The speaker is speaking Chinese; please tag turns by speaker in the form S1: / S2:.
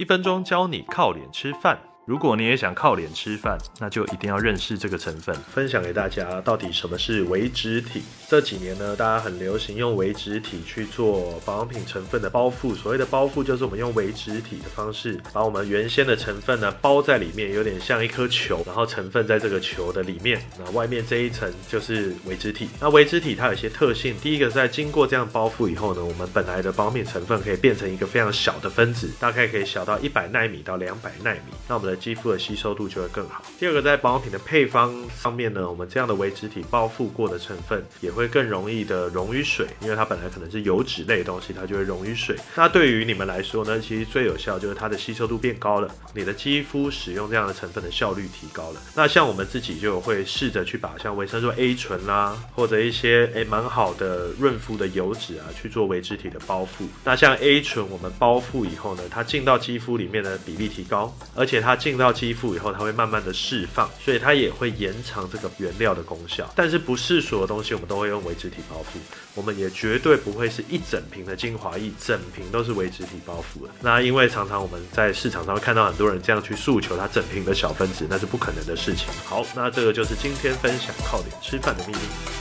S1: 一分钟教你靠脸吃饭。如果你也想靠脸吃饭，那就一定要认识这个成分。分享给大家，到底什么是微脂体？这几年呢，大家很流行用微脂体去做保养品成分的包覆。所谓的包覆，就是我们用微脂体的方式，把我们原先的成分呢包在里面，有点像一颗球，然后成分在这个球的里面。那外面这一层就是微脂体。那微脂体它有些特性，第一个在经过这样包覆以后呢，我们本来的保养品成分可以变成一个非常小的分子，大概可以小到一百纳米到两百纳米。那我们的肌肤的吸收度就会更好。第二个，在保养品的配方上面呢，我们这样的微脂体包覆过的成分也会更容易的溶于水，因为它本来可能是油脂类的东西，它就会溶于水。那对于你们来说呢，其实最有效就是它的吸收度变高了，你的肌肤使用这样的成分的效率提高了。那像我们自己就会试着去把像维生素 A 醇啦，或者一些诶蛮好的润肤的油脂啊去做微脂体的包覆。那像 A 醇，我们包覆以后呢，它进到肌肤里面的比例提高，而且它进进到肌肤以后，它会慢慢的释放，所以它也会延长这个原料的功效。但是不是所有东西我们都会用微脂体包覆，我们也绝对不会是一整瓶的精华液，整瓶都是微脂体包覆的。那因为常常我们在市场上会看到很多人这样去诉求它整瓶的小分子，那是不可能的事情。好，那这个就是今天分享靠脸吃饭的秘密。